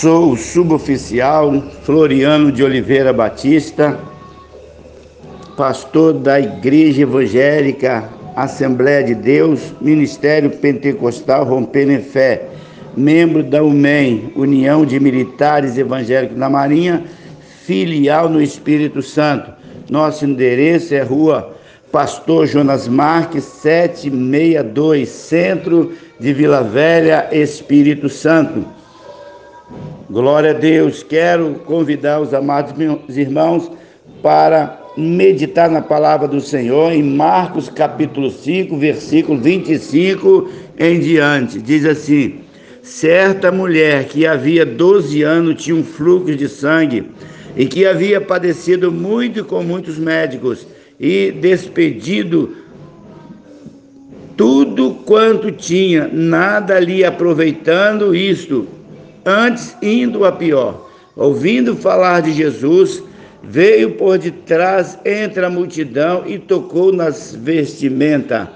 Sou o suboficial Floriano de Oliveira Batista, pastor da Igreja Evangélica Assembleia de Deus, Ministério Pentecostal Rompendo em Fé, membro da UMEM, União de Militares Evangélicos da Marinha, filial no Espírito Santo. Nosso endereço é Rua Pastor Jonas Marques, 762, Centro de Vila Velha, Espírito Santo. Glória a Deus. Quero convidar os amados meus irmãos para meditar na palavra do Senhor em Marcos capítulo 5, versículo 25 em diante. Diz assim: Certa mulher que havia 12 anos tinha um fluxo de sangue e que havia padecido muito com muitos médicos e despedido tudo quanto tinha, nada lhe aproveitando isto, antes indo a pior. Ouvindo falar de Jesus, veio por detrás entre a multidão e tocou nas vestimentas.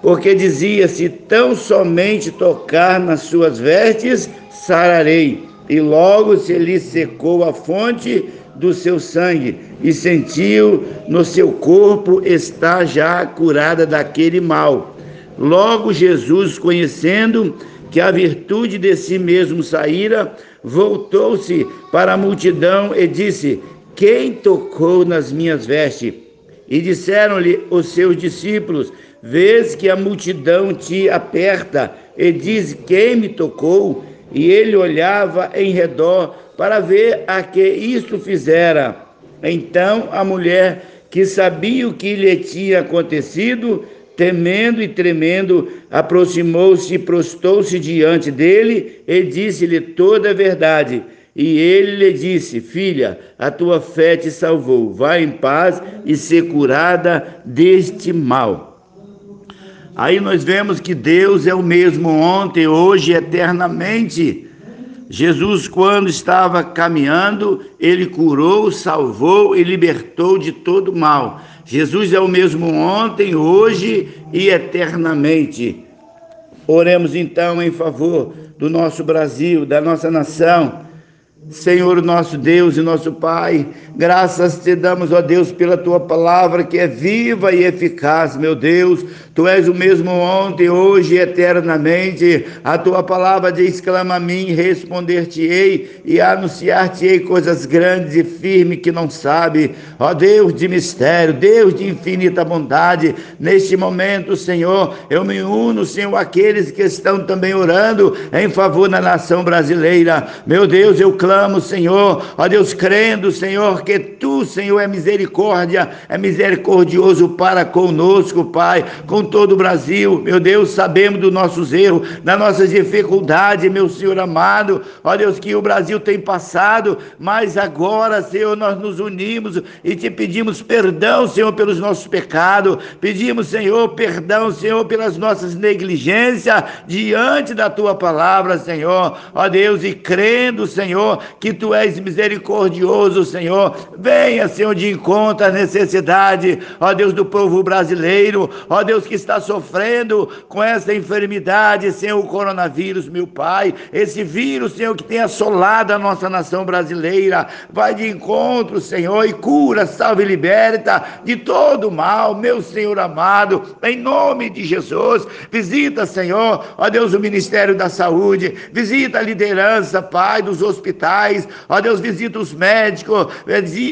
Porque dizia-se: tão somente tocar nas suas vestes, sararei. E logo se lhe secou a fonte do seu sangue e sentiu no seu corpo estar já curada daquele mal. Logo Jesus, conhecendo que a virtude de si mesmo saíra, voltou-se para a multidão e disse: Quem tocou nas minhas vestes? E disseram-lhe os seus discípulos: Vês que a multidão te aperta e diz: Quem me tocou? E ele olhava em redor para ver a que isto fizera. Então a mulher, que sabia o que lhe tinha acontecido, temendo e tremendo, aproximou-se e prostou-se diante dele e disse-lhe toda a verdade. E ele lhe disse: Filha, a tua fé te salvou. Vá em paz e ser curada deste mal. Aí nós vemos que Deus é o mesmo ontem, hoje e eternamente. Jesus, quando estava caminhando, ele curou, salvou e libertou de todo mal. Jesus é o mesmo ontem, hoje e eternamente. Oremos então em favor do nosso Brasil, da nossa nação Senhor nosso Deus e nosso Pai, graças te damos, ó Deus, pela tua palavra que é viva e eficaz, meu Deus. Tu és o mesmo ontem, hoje e eternamente. A tua palavra diz: clama a mim, responder-te-ei e anunciar-te-ei coisas grandes e firmes que não sabe. Ó Deus de mistério, Deus de infinita bondade, neste momento, Senhor, eu me uno, Senhor, àqueles que estão também orando em favor da nação brasileira. Meu Deus, eu clamo clamo, Senhor, ó Deus, crendo, Senhor, que tu, Senhor, é misericórdia, é misericordioso para conosco, Pai, com todo o Brasil, meu Deus, sabemos dos nossos erros, das nossas dificuldades, meu Senhor amado, ó Deus, que o Brasil tem passado, mas agora, Senhor, nós nos unimos e te pedimos perdão, Senhor, pelos nossos pecados, pedimos, Senhor, perdão, Senhor, pelas nossas negligências diante da tua palavra, Senhor, ó Deus, e crendo, Senhor, que tu és misericordioso, Senhor. Venha, Senhor, de encontro à necessidade, ó Deus, do povo brasileiro, ó Deus, que está sofrendo com essa enfermidade, Senhor, o coronavírus, meu Pai. Esse vírus, Senhor, que tem assolado a nossa nação brasileira. Vai de encontro, Senhor, e cura, salve e liberta de todo mal, meu Senhor amado, em nome de Jesus. Visita, Senhor, ó Deus, o Ministério da Saúde, visita a liderança, Pai, dos hospitais hospitais, ó Deus, visita os médicos,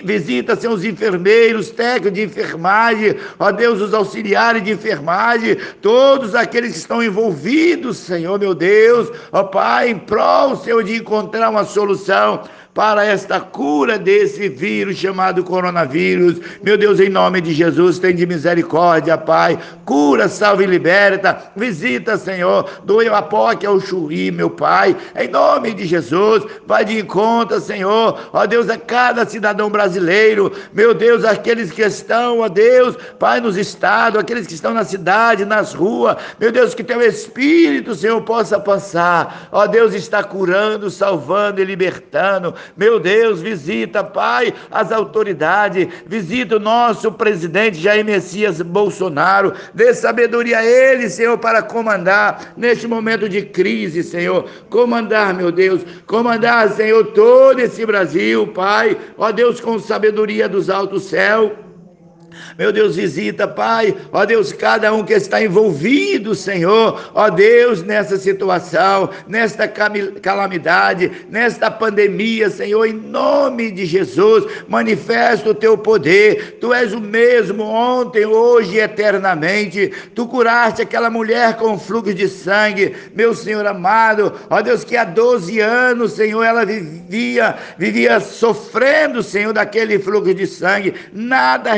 visita seus enfermeiros, técnicos de enfermagem, ó Deus, os auxiliares de enfermagem, todos aqueles que estão envolvidos, Senhor, meu Deus, ó Pai, em prol, Senhor, de encontrar uma solução para esta cura desse vírus chamado coronavírus. Meu Deus, em nome de Jesus, tem de misericórdia, Pai. Cura, salve e liberta. Visita, Senhor, do Apoque ao Chuí, meu Pai. Em nome de Jesus, vai de encontro, Senhor. Ó Deus, a cada cidadão brasileiro. Meu Deus, aqueles que estão, ó Deus, Pai, nos estados, aqueles que estão na cidade, nas ruas. Meu Deus, que teu Espírito, Senhor, possa passar. Ó Deus, está curando, salvando e libertando Meu Deus, visita, Pai, as autoridades, visita o nosso presidente Jair Messias Bolsonaro, dê sabedoria a ele, Senhor, para comandar neste momento de crise, Senhor. Comandar, meu Deus, comandar, Senhor, todo esse Brasil, Pai, ó Deus, com sabedoria dos altos céus. Meu Deus, visita, Pai, ó Deus, cada um que está envolvido, Senhor, ó Deus, nessa situação, nesta calamidade, nesta pandemia, Senhor, em nome de Jesus, manifesta o teu poder. Tu és o mesmo ontem, hoje e eternamente. Tu curaste aquela mulher com fluxo de sangue, meu Senhor amado, ó Deus, que há 12 anos, Senhor, ela vivia, vivia sofrendo, Senhor, daquele fluxo de sangue, nada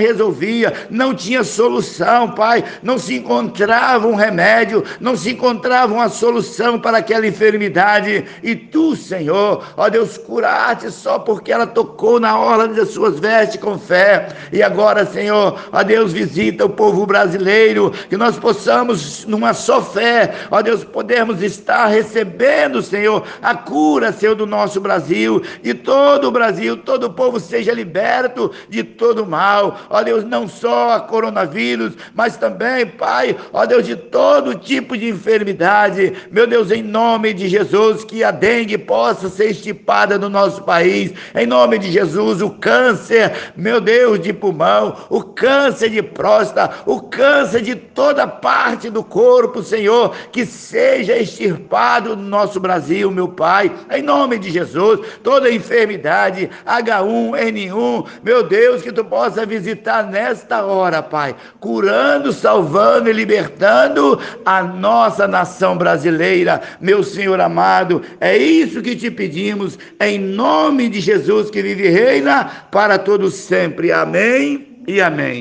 não tinha solução, Pai, não se encontrava um remédio, não se encontrava uma solução para aquela enfermidade. E tu, Senhor, ó Deus, curaste só porque ela tocou na orla das suas vestes com fé. E agora, Senhor, ó Deus, visita o povo brasileiro, que nós possamos, numa só fé, ó Deus, podermos estar recebendo, Senhor, a cura, Senhor, do nosso Brasil, de todo o Brasil, todo o povo seja liberto de todo mal. Ó Deus, não só a coronavírus, mas também, Pai, ó Deus, de todo tipo de enfermidade. Meu Deus, em nome de Jesus, que a dengue possa ser estipada no nosso país. Em nome de Jesus, o câncer, meu Deus, de pulmão, o câncer de próstata, o câncer de toda parte do corpo, Senhor, que seja extirpado no nosso Brasil, meu Pai. Em nome de Jesus, toda enfermidade, H1N1, meu Deus, que tu possa visitar nela nesta hora, Pai, curando, salvando e libertando a nossa nação brasileira. Meu Senhor amado, é isso que te pedimos, em nome de Jesus que vive e reina para todos sempre. Amém e amém.